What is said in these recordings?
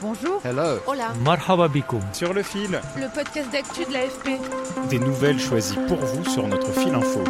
Bonjour. Hello. Hola. Marhaba Sur le fil. Le podcast d'actu de l'AFP. Des nouvelles choisies pour vous sur notre fil info.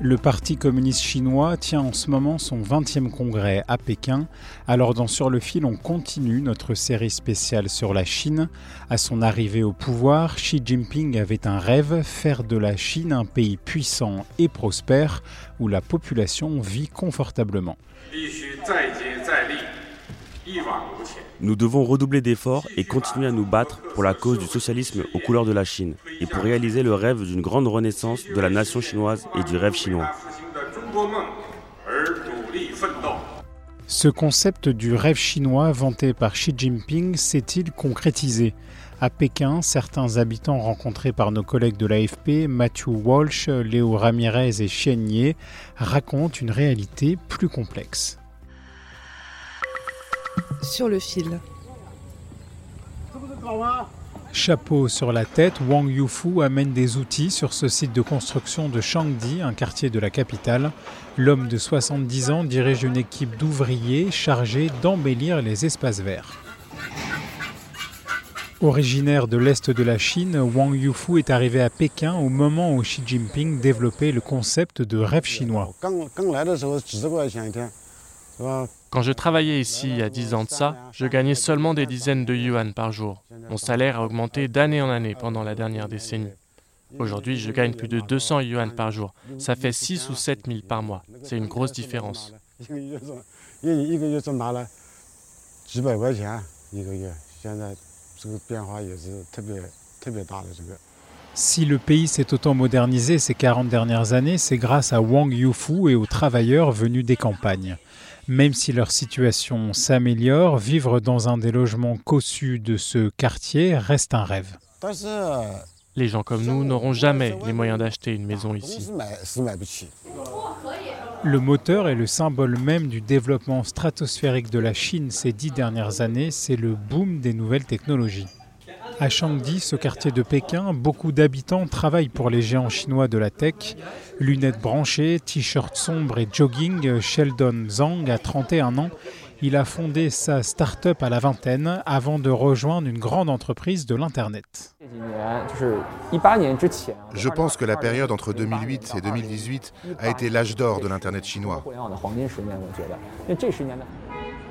Le Parti communiste chinois tient en ce moment son 20e congrès à Pékin. Alors dans Sur le fil, on continue notre série spéciale sur la Chine. À son arrivée au pouvoir, Xi Jinping avait un rêve, faire de la Chine un pays puissant et prospère où la population vit confortablement. Nous devons redoubler d'efforts et continuer à nous battre pour la cause du socialisme aux couleurs de la Chine et pour réaliser le rêve d'une grande renaissance de la nation chinoise et du rêve chinois. Ce concept du rêve chinois vanté par Xi Jinping s'est-il concrétisé? À Pékin, certains habitants rencontrés par nos collègues de l'AFP, Matthew Walsh, Léo Ramirez et Ye, racontent une réalité plus complexe sur le fil. Chapeau sur la tête, Wang Yufu amène des outils sur ce site de construction de Shangdi, un quartier de la capitale. L'homme de 70 ans dirige une équipe d'ouvriers chargés d'embellir les espaces verts. Originaire de l'Est de la Chine, Wang Yufu est arrivé à Pékin au moment où Xi Jinping développait le concept de rêve chinois. Quand je travaillais ici il y a 10 ans de ça, je gagnais seulement des dizaines de yuan par jour. Mon salaire a augmenté d'année en année pendant la dernière décennie. Aujourd'hui, je gagne plus de 200 yuan par jour. Ça fait 6 ou 7 000 par mois. C'est une grosse différence. Si le pays s'est autant modernisé ces 40 dernières années, c'est grâce à Wang Yufu et aux travailleurs venus des campagnes. Même si leur situation s'améliore, vivre dans un des logements cossus de ce quartier reste un rêve. Les gens comme nous n'auront jamais les moyens d'acheter une maison ici. Le moteur et le symbole même du développement stratosphérique de la Chine ces dix dernières années, c'est le boom des nouvelles technologies. À Shangdi, ce quartier de Pékin, beaucoup d'habitants travaillent pour les géants chinois de la tech. Lunettes branchées, t-shirt sombre et jogging, Sheldon Zhang a 31 ans. Il a fondé sa start-up à la vingtaine avant de rejoindre une grande entreprise de l'Internet. Je pense que la période entre 2008 et 2018 a été l'âge d'or de l'Internet chinois.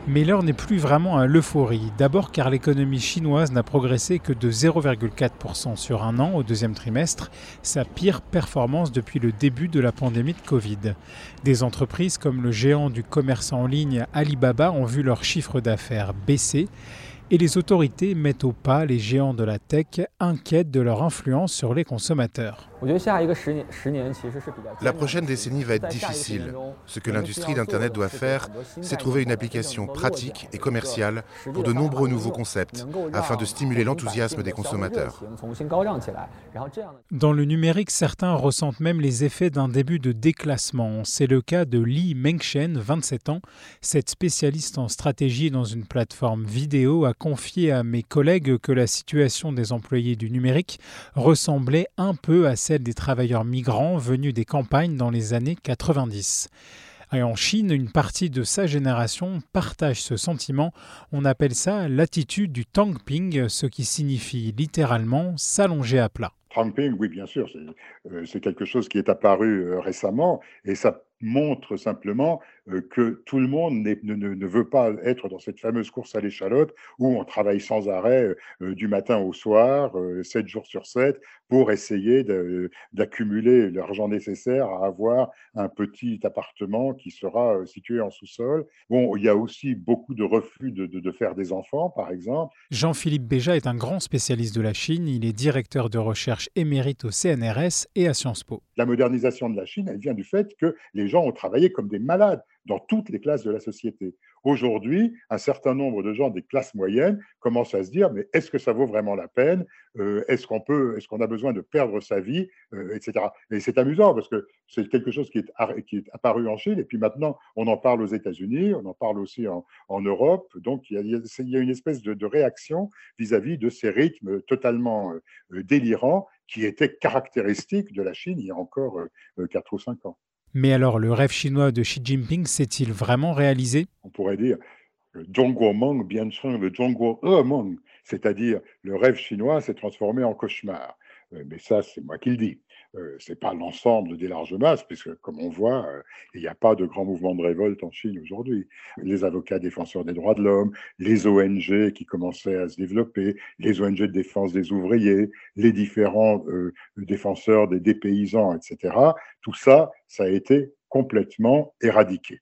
Mais l'heure n'est plus vraiment à l'euphorie. D'abord car l'économie chinoise n'a progressé que de 0,4% sur un an au deuxième trimestre, sa pire performance depuis le début de la pandémie de Covid. Des entreprises comme le géant du commerce en ligne Alibaba ont vu leur chiffre d'affaires baisser et les autorités mettent au pas les géants de la tech inquiètes de leur influence sur les consommateurs. La prochaine décennie va être difficile. Ce que l'industrie d'Internet doit faire, c'est trouver une application pratique et commerciale pour de nombreux nouveaux concepts, afin de stimuler l'enthousiasme des consommateurs. Dans le numérique, certains ressentent même les effets d'un début de déclassement. C'est le cas de Li Mengshen, 27 ans. Cette spécialiste en stratégie dans une plateforme vidéo a confié à mes collègues que la situation des employés du numérique ressemblait un peu à celle des travailleurs migrants venus des campagnes dans les années 90. Et en Chine, une partie de sa génération partage ce sentiment. On appelle ça l'attitude du tangping, ce qui signifie littéralement s'allonger à plat. Tangping, oui, bien sûr, c'est euh, quelque chose qui est apparu euh, récemment et ça montre simplement que tout le monde ne, ne, veut pas être dans cette fameuse course à l'échalote où on travaille sans arrêt euh, du matin au soir, 7 jours sur 7, pour essayer d'accumuler l'argent nécessaire à avoir un petit appartement qui sera situé en sous-sol. Bon, il y a aussi beaucoup de refus de, de, de faire des enfants, par exemple. Jean-Philippe Béja est un grand spécialiste de la Chine. Il est directeur de recherche émérite au CNRS et à Sciences Po. La modernisation de la Chine, elle vient du fait que les gens ont travaillé comme des malades dans toutes les classes de la société. Aujourd'hui, un certain nombre de gens des classes moyennes commencent à se dire mais est-ce que ça vaut vraiment la peine? Euh, Est-ce qu'on peut, est-ce qu'on a besoin de perdre sa vie, euh, etc. Et c'est amusant parce que c'est quelque chose qui est, apparu en Chine et puis maintenant on en parle aux États-Unis, on en parle aussi en, Europe. Donc il y, a, il y, a, une espèce de, réaction vis-à-vis de ces rythmes totalement euh, délirants qui étaient caractéristiques de la Chine il y a encore 4 ou 5 ans. Mais alors, le rêve chinois de Xi Jinping s'est-il vraiment réalisé? On pourrait dire le Zhongguomeng, bien sûr, le Zhongguomeng, c'est-à-dire le rêve chinois s'est transformé en cauchemar. Euh, mais ça, c'est moi qui le dis. Euh, ce n'est pas l'ensemble des larges masses, puisque, comme on voit, euh, il n'y a pas de grand mouvement de révolte en Chine aujourd'hui. Les avocats défenseurs des droits de l'homme, les ONG qui commençaient à se développer, les ONG de défense des ouvriers, les différents défenseurs des, des paysans, etc., tout ça, ça a été complètement éradiqué.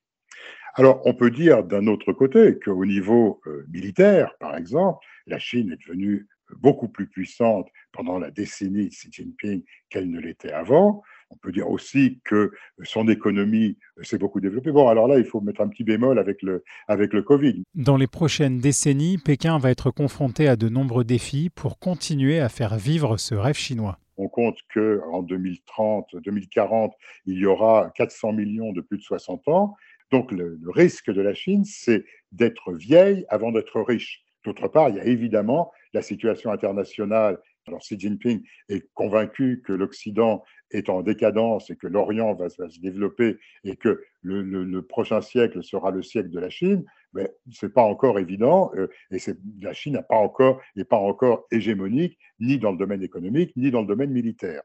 Alors, on peut dire d'un autre côté qu'au niveau militaire, par exemple, la Chine est devenue beaucoup plus puissante pendant la décennie de Xi Jinping qu'elle ne l'était avant. On peut dire aussi que son économie s'est beaucoup développée. Bon, alors là, il faut mettre un petit bémol avec le, avec le Covid. Dans les prochaines décennies, Pékin va être confronté à de nombreux défis pour continuer à faire vivre ce rêve chinois. On compte qu'en 2030, 2040, il y aura 400 millions de plus de 60 ans. Donc le risque de la Chine, c'est d'être vieille avant d'être riche. D'autre part, il y a évidemment la situation internationale. Alors Xi Jinping est convaincu que l'Occident est en décadence et que l'Orient va, se développer et que le, prochain siècle sera le siècle de la Chine, mais ce n'est pas encore évident euh, et la Chine n'est pas encore, pas encore hégémonique ni dans le domaine économique ni dans le domaine militaire.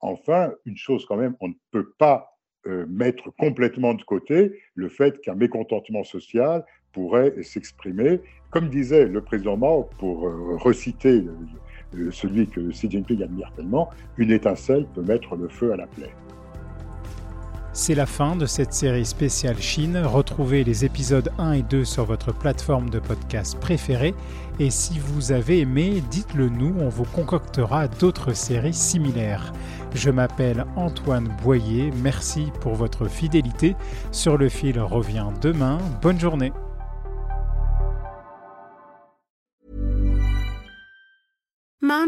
Enfin, une chose quand même, on ne peut pas euh, mettre complètement de côté le fait qu'un mécontentement social pourrait s'exprimer. Comme disait le président Mao, pour euh, reciter celui que Xi Jinping admire tellement, une étincelle peut mettre le feu à la plaie. C'est la fin de cette série spéciale Chine. Retrouvez les épisodes 1 et 2 sur votre plateforme de podcast préférée. Et si vous avez aimé, dites-le nous, on vous concoctera d'autres séries similaires. Je m'appelle Antoine Boyer, merci pour votre fidélité. Sur le fil revient demain. Bonne journée.